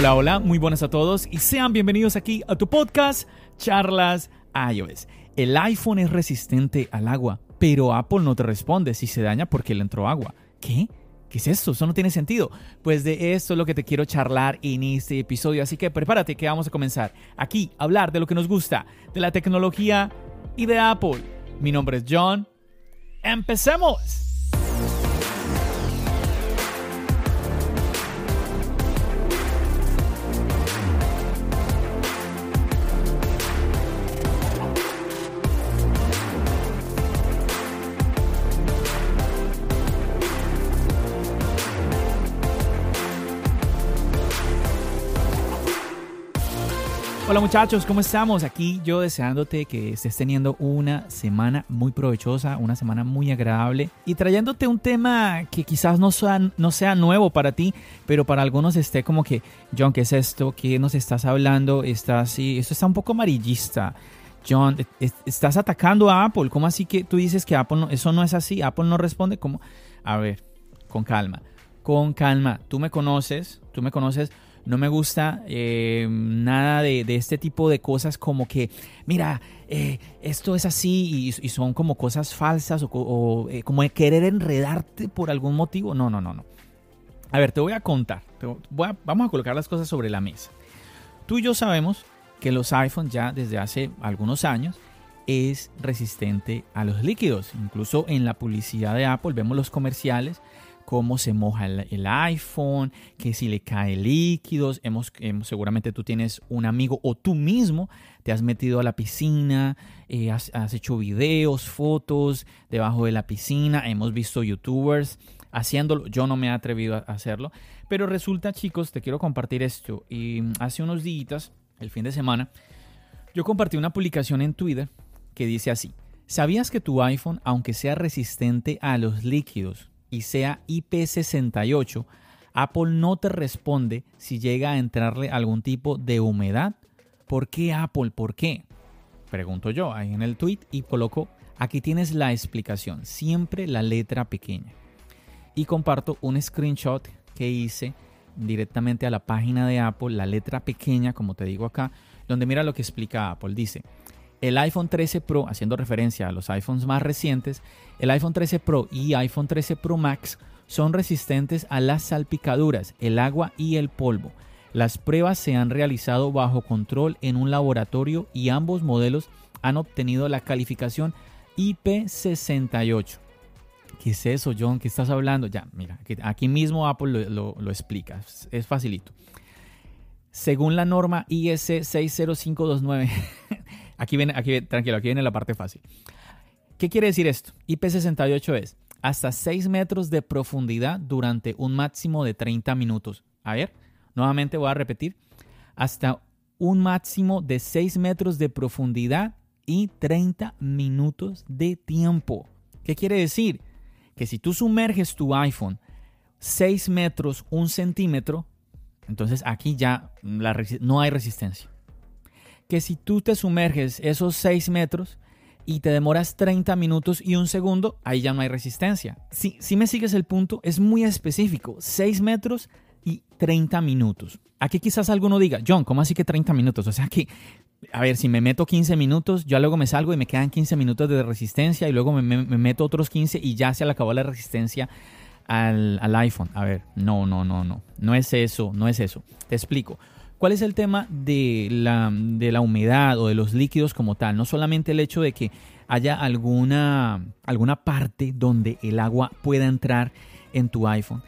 Hola, hola, muy buenas a todos y sean bienvenidos aquí a tu podcast Charlas iOS. El iPhone es resistente al agua, pero Apple no te responde si se daña porque le entró agua. ¿Qué? ¿Qué es esto? Eso no tiene sentido. Pues de esto es lo que te quiero charlar en este episodio, así que prepárate que vamos a comenzar aquí a hablar de lo que nos gusta, de la tecnología y de Apple. Mi nombre es John. ¡Empecemos! Hola muchachos, ¿cómo estamos? Aquí yo deseándote que estés teniendo una semana muy provechosa, una semana muy agradable y trayéndote un tema que quizás no sea, no sea nuevo para ti, pero para algunos esté como que, John, ¿qué es esto? ¿Qué nos estás hablando? Está así, esto está un poco amarillista. John, estás atacando a Apple. ¿Cómo así que tú dices que Apple no, eso no es así? Apple no responde como... A ver, con calma, con calma. Tú me conoces, tú me conoces no me gusta eh, nada de, este tipo de cosas como que, mira, eh, esto es así y, son como cosas falsas o, eh, como querer enredarte por algún motivo. No, no, no, no. A ver, te voy a contar. vamos a colocar las cosas sobre la mesa. Tú y yo sabemos que los iPhones ya desde hace algunos años es resistente a los líquidos. Incluso en la publicidad de Apple vemos los comerciales cómo se moja el, iPhone, que si le cae líquidos, hemos, seguramente tú tienes un amigo o tú mismo te has metido a la piscina, eh, has, hecho videos, fotos debajo de la piscina, hemos visto youtubers haciéndolo, yo no me he atrevido a hacerlo, pero resulta chicos, te quiero compartir esto, y hace unos días, el fin de semana, yo compartí una publicación en Twitter que dice así, ¿sabías que tu iPhone, aunque sea resistente a los líquidos, y sea IP68, Apple no te responde si llega a entrarle algún tipo de humedad. ¿Por qué Apple? ¿Por qué? Pregunto yo ahí en el tweet y coloco, aquí tienes la explicación, siempre la letra pequeña. Y comparto un screenshot que hice directamente a la página de Apple, la letra pequeña, como te digo acá, donde mira lo que explica Apple. Dice, el iPhone 13 Pro, haciendo referencia a los iPhones más recientes, el iPhone 13 Pro y iPhone 13 Pro Max son resistentes a las salpicaduras, el agua y el polvo. Las pruebas se han realizado bajo control en un laboratorio y ambos modelos han obtenido la calificación IP68. ¿Qué es eso, John? ¿Qué estás hablando? Ya, mira, aquí mismo Apple lo, explica, es facilito. Según la norma IS 60529, Aquí viene, aquí, tranquilo, aquí viene la parte fácil. ¿Qué quiere decir esto? IP68 es hasta 6 metros de profundidad durante un máximo de 30 minutos. A ver, nuevamente voy a repetir. Hasta un máximo de 6 metros de profundidad y 30 minutos de tiempo. ¿Qué quiere decir? Que si tú sumerges tu iPhone 6 metros, 1 centímetro, entonces aquí ya no hay resistencia que si tú te sumerges esos 6 metros y te demoras 30 minutos y un segundo, ahí ya no hay resistencia. Si, si me sigues el punto, es muy específico, 6 metros y 30 minutos. Aquí quizás alguno diga, John, ¿cómo así que 30 minutos? O sea que, a ver, si me meto 15 minutos, yo luego me salgo y me quedan 15 minutos de resistencia y luego me, meto otros 15 y ya se le acabó la resistencia al, al iPhone. A ver, no, no, no, no. No es eso, no es eso. Te explico. ¿Cuál es el tema de la, de la humedad o de los líquidos como tal? No solamente el hecho de que haya alguna, alguna parte donde el agua pueda entrar en tu iPhone,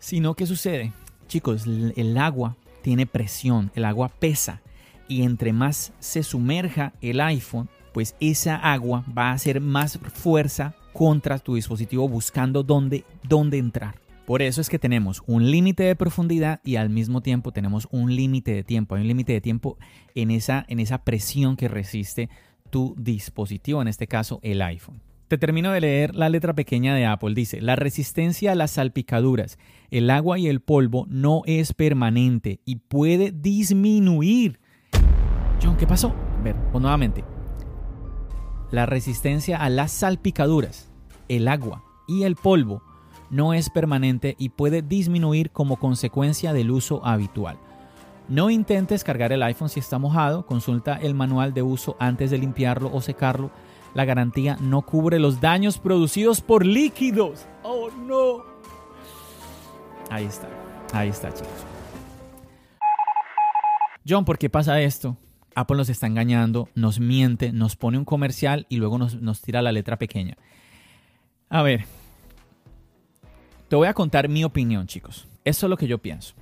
sino que sucede, chicos, el agua tiene presión, el agua pesa y entre más se sumerja el iPhone, pues esa agua va a hacer más fuerza contra tu dispositivo buscando dónde, dónde entrar. Por eso es que tenemos un límite de profundidad y al mismo tiempo tenemos un límite de tiempo. Hay un límite de tiempo en esa, en esa presión que resiste tu dispositivo, en este caso el iPhone. Te termino de leer la letra pequeña de Apple. Dice, la resistencia a las salpicaduras, el agua y el polvo no es permanente y puede disminuir. John, ¿qué pasó? A ver, pues nuevamente. La resistencia a las salpicaduras, el agua y el polvo no es permanente y puede disminuir como consecuencia del uso habitual. No intentes cargar el iPhone si está mojado, consulta el manual de uso antes de limpiarlo o secarlo. La garantía no cubre los daños producidos por líquidos. Oh no. Ahí está, ahí está chicos. John, ¿por qué pasa esto? Apple nos está engañando, nos miente, nos pone un comercial y luego nos, nos tira la letra pequeña. A ver, te voy a contar mi opinión, chicos. Eso es lo que yo pienso.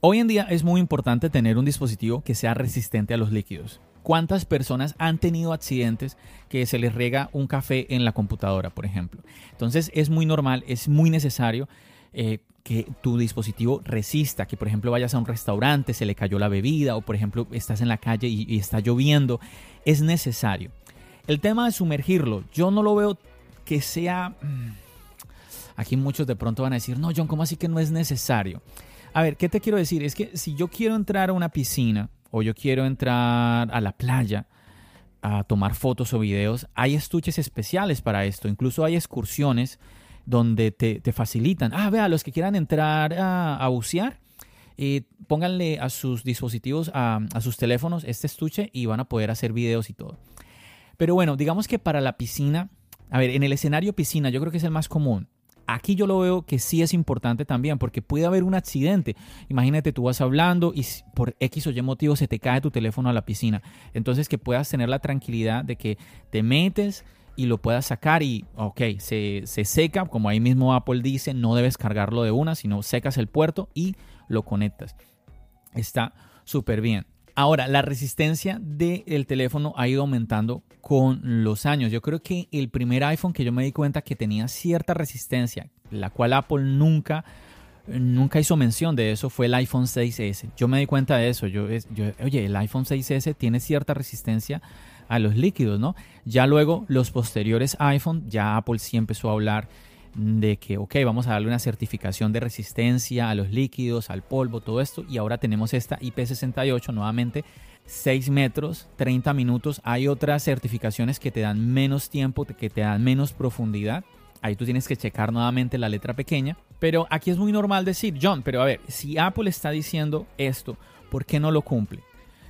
Hoy en día es muy importante tener un dispositivo que sea resistente a los líquidos. ¿Cuántas personas han tenido accidentes que se les riega un café en la computadora, por ejemplo? Entonces es muy normal, es muy necesario eh, que tu dispositivo resista, que por ejemplo vayas a un restaurante, se le cayó la bebida o por ejemplo estás en la calle y, y está lloviendo. Es necesario. El tema de sumergirlo, yo no lo veo que sea... Mm, Aquí muchos de pronto van a decir, no, John, ¿cómo así que no es necesario? A ver, ¿qué te quiero decir? Es que si yo quiero entrar a una piscina o yo quiero entrar a la playa a tomar fotos o videos, hay estuches especiales para esto. Incluso hay excursiones donde te, facilitan. Ah, vea, los que quieran entrar a, bucear, eh, pónganle a sus dispositivos, a, a sus teléfonos este estuche y van a poder hacer videos y todo. Pero bueno, digamos que para la piscina, a ver, en el escenario piscina yo creo que es el más común. Aquí yo lo veo que sí es importante también porque puede haber un accidente. Imagínate, tú vas hablando y por X o Y motivo se te cae tu teléfono a la piscina. Entonces que puedas tener la tranquilidad de que te metes y lo puedas sacar y, ok, se, se seca, como ahí mismo Apple dice, no debes cargarlo de una, sino secas el puerto y lo conectas. Está súper bien. Ahora, la resistencia del teléfono ha ido aumentando con los años. Yo creo que el primer iPhone que yo me di cuenta que tenía cierta resistencia, la cual Apple nunca, nunca hizo mención de eso, fue el iPhone 6S. Yo me di cuenta de eso. Yo, yo, oye, el iPhone 6S tiene cierta resistencia a los líquidos, ¿no? Ya luego, los posteriores iPhone, ya Apple sí empezó a hablar de que, ok, vamos a darle una certificación de resistencia a los líquidos, al polvo, todo esto. Y ahora tenemos esta IP68 nuevamente. 6 metros, 30 minutos. Hay otras certificaciones que te dan menos tiempo, que te dan menos profundidad. Ahí tú tienes que checar nuevamente la letra pequeña. Pero aquí es muy normal decir, John, pero a ver, si Apple está diciendo esto, ¿por qué no lo cumple?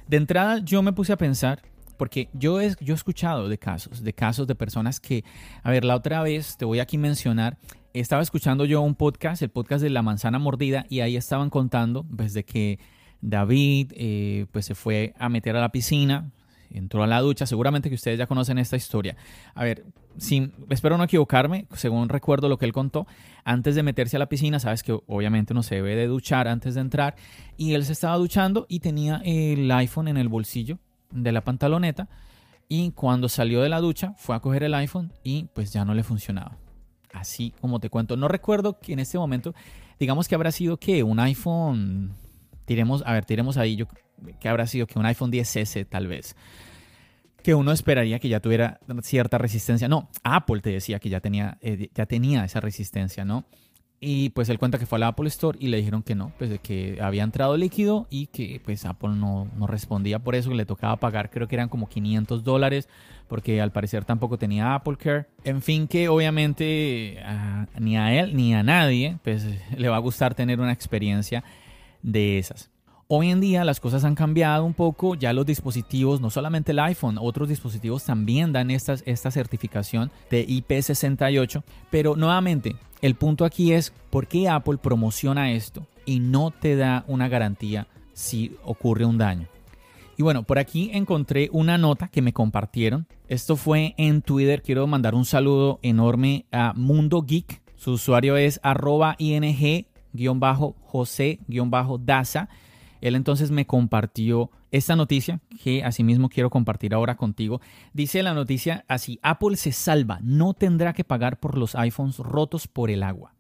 De entrada yo me puse a pensar porque yo he, yo he escuchado de casos, de casos de personas que, a ver, la otra vez te voy aquí a mencionar, estaba escuchando yo un podcast, el podcast de La Manzana Mordida, y ahí estaban contando, pues, de que David, eh, pues, se fue a meter a la piscina, entró a la ducha, seguramente que ustedes ya conocen esta historia. A ver, sin, espero no equivocarme, según recuerdo lo que él contó, antes de meterse a la piscina, sabes que obviamente uno se debe de duchar antes de entrar, y él se estaba duchando y tenía el iPhone en el bolsillo de la pantaloneta y cuando salió de la ducha fue a coger el iPhone y pues ya no le funcionaba. Así como te cuento, no recuerdo que en este momento, digamos que habrá sido que un iPhone, tiremos, a ver, tiremos ahí, yo, que habrá sido que un iPhone 10S tal vez, que uno esperaría que ya tuviera cierta resistencia. No, Apple te decía que ya tenía, eh, ya tenía esa resistencia, ¿no? Y pues él cuenta que fue a la Apple Store y le dijeron que no, pues de que había entrado líquido y que pues Apple no, no respondía por eso, que le tocaba pagar, creo que eran como 500 dólares, porque al parecer tampoco tenía Apple Care. En fin, que obviamente ni a él ni a nadie pues le va a gustar tener una experiencia de esas. Hoy en día las cosas han cambiado un poco, ya los dispositivos, no solamente el iPhone, otros dispositivos también dan esta certificación de IP68, pero nuevamente el punto aquí es por qué Apple promociona esto y no te da una garantía si ocurre un daño. Y bueno, por aquí encontré una nota que me compartieron. Esto fue en Twitter. Quiero mandar un saludo enorme a Mundo Geek. Su usuario es arroba ing-jose-daza Él entonces me compartió esta noticia que asimismo quiero compartir ahora contigo. Dice la noticia así, Apple se salva, no tendrá que pagar por los iPhones rotos por el agua.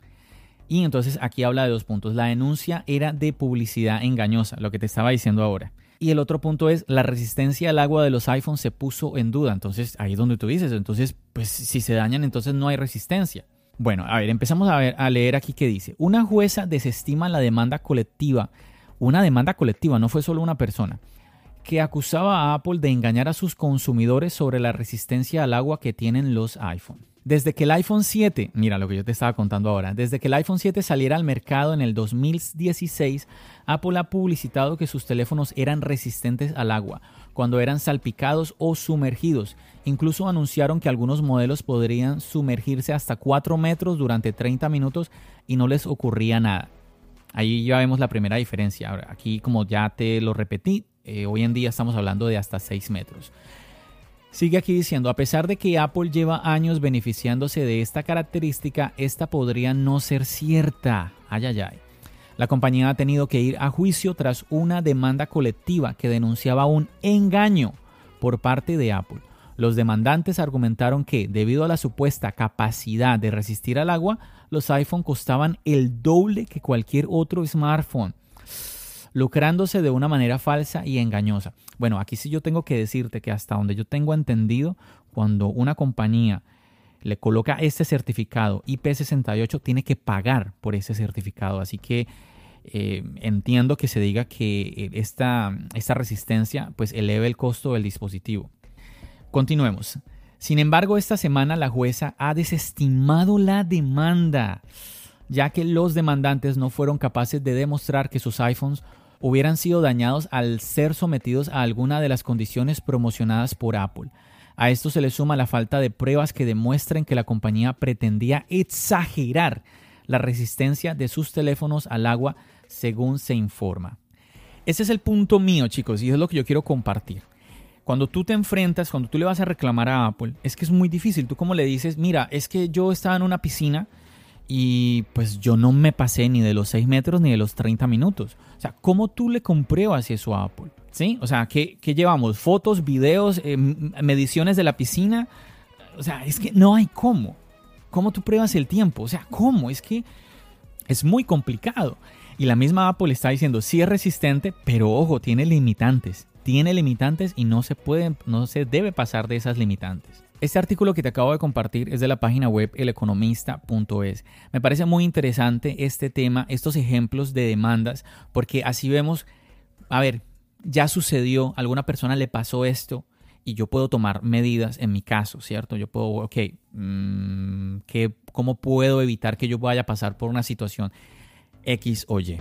Y entonces aquí habla de dos puntos. La denuncia era de publicidad engañosa, lo que te estaba diciendo ahora. Y el otro punto es la resistencia al agua de los iPhones se puso en duda. Entonces ahí es donde tú dices, entonces pues si se dañan entonces no hay resistencia. Bueno, a ver, empezamos a, ver, a leer aquí qué dice. Una jueza desestima la demanda colectiva, una demanda colectiva, no fue solo una persona, que acusaba a Apple de engañar a sus consumidores sobre la resistencia al agua que tienen los iPhone. Desde que el iPhone 7, mira lo que yo te estaba contando ahora, desde que el iPhone 7 saliera al mercado en el 2016, Apple ha publicitado que sus teléfonos eran resistentes al agua cuando eran salpicados o sumergidos. Incluso anunciaron que algunos modelos podrían sumergirse hasta 4 metros durante 30 minutos y no les ocurría nada. Ahí ya vemos la primera diferencia. aquí, como ya te lo repetí, eh, hoy en día estamos hablando de hasta 6 metros. Sigue aquí diciendo, a pesar de que Apple lleva años beneficiándose de esta característica, esta podría no ser cierta. Ay, ay, ay. La compañía ha tenido que ir a juicio tras una demanda colectiva que denunciaba un engaño por parte de Apple. Los demandantes argumentaron que, debido a la supuesta capacidad de resistir al agua, los iPhone costaban el doble que cualquier otro smartphone lucrándose de una manera falsa y engañosa. Bueno, aquí sí yo tengo que decirte que hasta donde yo tengo entendido, cuando una compañía le coloca este certificado IP68, tiene que pagar por ese certificado. Así que eh, entiendo que se diga que eh, esta, esta resistencia pues eleve el costo del dispositivo. Continuemos. Sin embargo, esta semana la jueza ha desestimado la demanda, ya que los demandantes no fueron capaces de demostrar que sus iPhones hubieran sido dañados al ser sometidos a alguna de las condiciones promocionadas por Apple. A esto se le suma la falta de pruebas que demuestren que la compañía pretendía exagerar la resistencia de sus teléfonos al agua, según se informa. Ese es el punto mío, chicos, y es lo que yo quiero compartir. Cuando tú te enfrentas, cuando tú le vas a reclamar a Apple, es que es muy difícil. Tú como le dices, mira, es que yo estaba en una piscina y pues yo no me pasé ni de los 6 metros ni de los 30 minutos. O sea, ¿cómo tú le compruebas eso a Apple? ¿Sí? O sea, ¿qué, llevamos? ¿Fotos, videos, eh, mediciones de la piscina? O sea, es que no hay cómo. ¿Cómo tú pruebas el tiempo? O sea, ¿cómo? Es que es muy complicado. Y la misma Apple está diciendo, sí es resistente, pero ojo, tiene limitantes. Tiene limitantes y no se puede, no se debe pasar de esas limitantes. Este artículo que te acabo de compartir es de la página web eleconomista.es. Me parece muy interesante este tema, estos ejemplos de demandas, porque así vemos, a ver, ya sucedió, a alguna persona le pasó esto y yo puedo tomar medidas en mi caso, ¿cierto? Yo puedo, ok, mm, ¿cómo puedo evitar que yo vaya a pasar por una situación X o Y?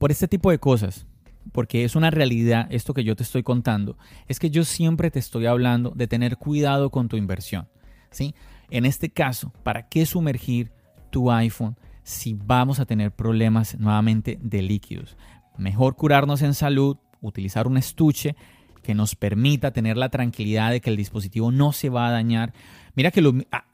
Por este tipo de cosas, porque es una realidad esto que yo te estoy contando, es que yo siempre te estoy hablando de tener cuidado con tu inversión. ¿sí? En este caso, ¿para qué sumergir tu iPhone si vamos a tener problemas nuevamente de líquidos? Mejor curarnos en salud, utilizar un estuche que nos permita tener la tranquilidad de que el dispositivo no se va a dañar. Mira que lo,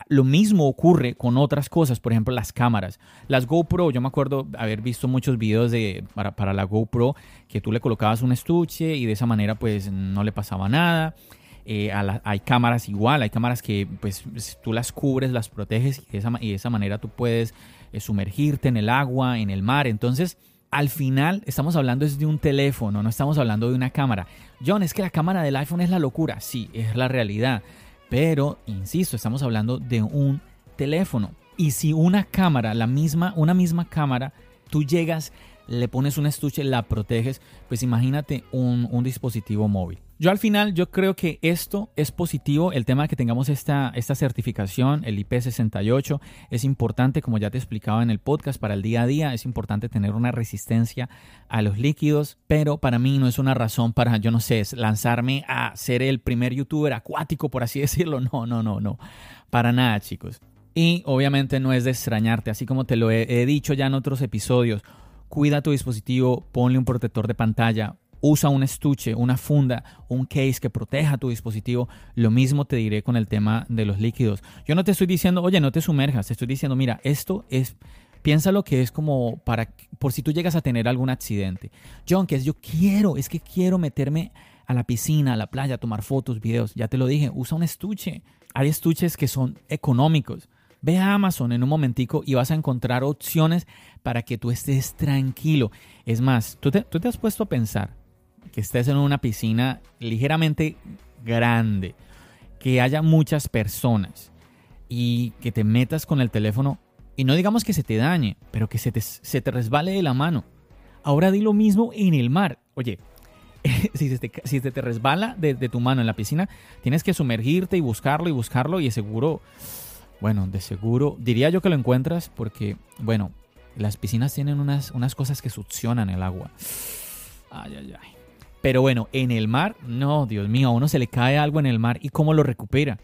lo mismo ocurre con otras cosas, por ejemplo las cámaras. Las GoPro, yo me acuerdo haber visto muchos videos de, para, la GoPro que tú le colocabas un estuche y de esa manera pues no le pasaba nada. Eh, hay cámaras igual, hay cámaras que pues tú las cubres, las proteges y de esa, y de esa manera tú puedes eh, sumergirte en el agua, en el mar. Entonces, al final estamos hablando de un teléfono, no estamos hablando de una cámara. John, es que la cámara del iPhone es la locura. Sí, es la realidad. Pero, insisto, estamos hablando de un teléfono. Y si una cámara, la misma, una misma cámara, tú llegas le pones un estuche, la proteges, pues imagínate un, un dispositivo móvil. Yo al final, yo creo que esto es positivo, el tema de que tengamos esta, esta certificación, el IP68, es importante, como ya te explicaba en el podcast, para el día a día, es importante tener una resistencia a los líquidos, pero para mí no es una razón para, yo no sé, lanzarme a ser el primer youtuber acuático, por así decirlo, no, no, no, no, para nada chicos. Y obviamente no es de extrañarte, así como te lo he, he dicho ya en otros episodios, cuida tu dispositivo, ponle un protector de pantalla, usa un estuche, una funda, un case que proteja tu dispositivo. Lo mismo te diré con el tema de los líquidos. Yo no te estoy diciendo, oye, no te sumerjas, te estoy diciendo, mira, esto es piensa lo que es como para por si tú llegas a tener algún accidente. John, que es yo quiero, es que quiero meterme a la piscina, a la playa, a tomar fotos, videos. Ya te lo dije, usa un estuche. Hay estuches que son económicos. Ve a Amazon en un momentico y vas a encontrar opciones para que tú estés tranquilo. Es más, tú te, tú te has puesto a pensar, que estés en una piscina ligeramente grande, que haya muchas personas y que te metas con el teléfono y no digamos que se te dañe, pero que se te, resbale de la mano. Ahora di lo mismo en el mar. Oye, si, te, te resbala de, de, tu mano en la piscina, tienes que sumergirte y buscarlo y buscarlo y de seguro, bueno, de seguro, diría yo que lo encuentras porque, bueno, las piscinas tienen unas, unas cosas que succionan el agua. Ay, ay, ay. Pero bueno, en el mar, no, Dios mío, a uno se le cae algo en el mar y cómo lo recupera.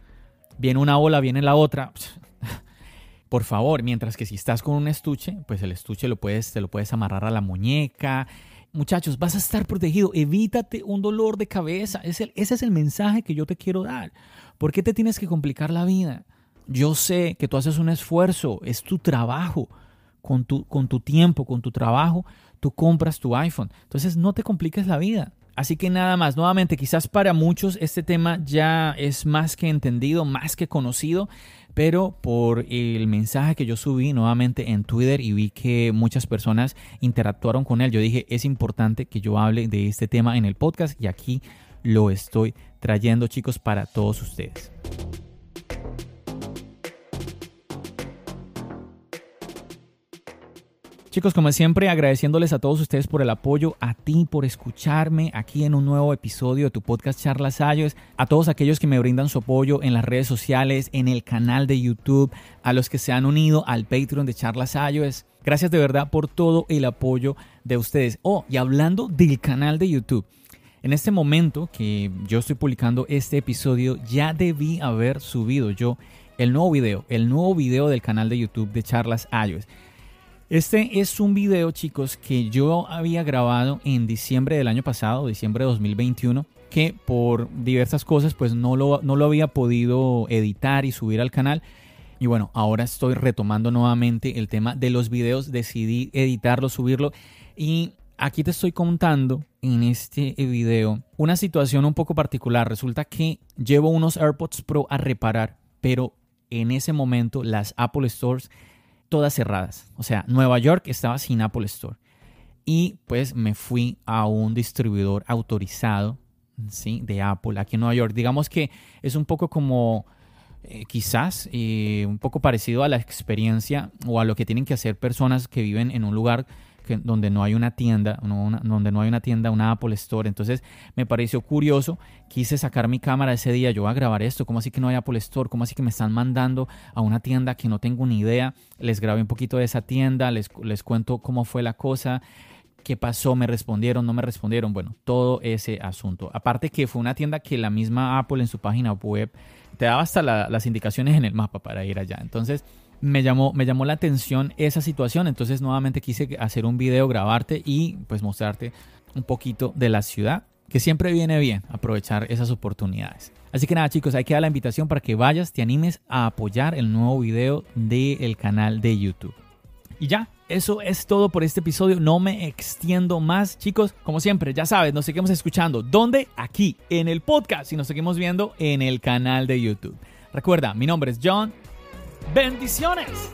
Viene una ola, viene la otra. Por favor, mientras que si estás con un estuche, pues el estuche lo puedes, te lo puedes amarrar a la muñeca. Muchachos, vas a estar protegido. Evítate un dolor de cabeza. ese es el mensaje que yo te quiero dar. ¿Por qué te tienes que complicar la vida? Yo sé que tú haces un esfuerzo, es tu trabajo. Con tu, con tu tiempo, con tu trabajo, tú compras tu iPhone. Entonces no te compliques la vida. Así que nada más, nuevamente, quizás para muchos este tema ya es más que entendido, más que conocido, pero por el mensaje que yo subí nuevamente en Twitter y vi que muchas personas interactuaron con él, yo dije, es importante que yo hable de este tema en el podcast y aquí lo estoy trayendo chicos para todos ustedes. Chicos, como siempre, agradeciéndoles a todos ustedes por el apoyo, a ti por escucharme aquí en un nuevo episodio de tu podcast Charlas Ayos, a todos aquellos que me brindan su apoyo en las redes sociales, en el canal de YouTube, a los que se han unido al Patreon de Charlas Ayos. Gracias de verdad por todo el apoyo de ustedes. Oh, y hablando del canal de YouTube. En este momento que yo estoy publicando este episodio, ya debí haber subido yo el nuevo video, el nuevo video del canal de YouTube de Charlas iOS. Este es un video, chicos, que yo había grabado en diciembre del año pasado, diciembre de 2021, que por diversas cosas pues no lo, no lo había podido editar y subir al canal. Y bueno, ahora estoy retomando nuevamente el tema de los videos, decidí editarlo, subirlo y aquí te estoy contando en este video una situación un poco particular. Resulta que llevo unos AirPods Pro a reparar, pero en ese momento las Apple Stores todas cerradas. O sea, Nueva York estaba sin Apple Store. Y pues me fui a un distribuidor autorizado ¿sí? de Apple aquí en Nueva York. Digamos que es un poco como eh, quizás eh, un poco parecido a la experiencia o a lo que tienen que hacer personas que viven en un lugar donde no hay una tienda, donde no hay una tienda, una Apple Store. Entonces me pareció curioso, quise sacar mi cámara ese día, yo voy a grabar esto, ¿cómo así que no hay Apple Store? ¿Cómo así que me están mandando a una tienda que no tengo ni idea? Les grabé un poquito de esa tienda, les, les cuento cómo fue la cosa. ¿Qué pasó? ¿Me respondieron? ¿No me respondieron? Bueno, todo ese asunto. Aparte que fue una tienda que la misma Apple en su página web te daba hasta las indicaciones en el mapa para ir allá. Entonces, me llamó, me llamó la atención esa situación, entonces nuevamente quise hacer un video, grabarte y pues mostrarte un poquito de la ciudad, que siempre viene bien aprovechar esas oportunidades. Así que nada chicos, hay que dar la invitación para que vayas, te animes a apoyar el nuevo video del canal de YouTube. Y ya, eso es todo por este episodio. No me extiendo más, chicos. Como siempre, ya sabes, nos seguimos escuchando. ¿Dónde? Aquí, en el podcast y nos seguimos viendo en el canal de YouTube. Recuerda, mi nombre es John Bendiciones.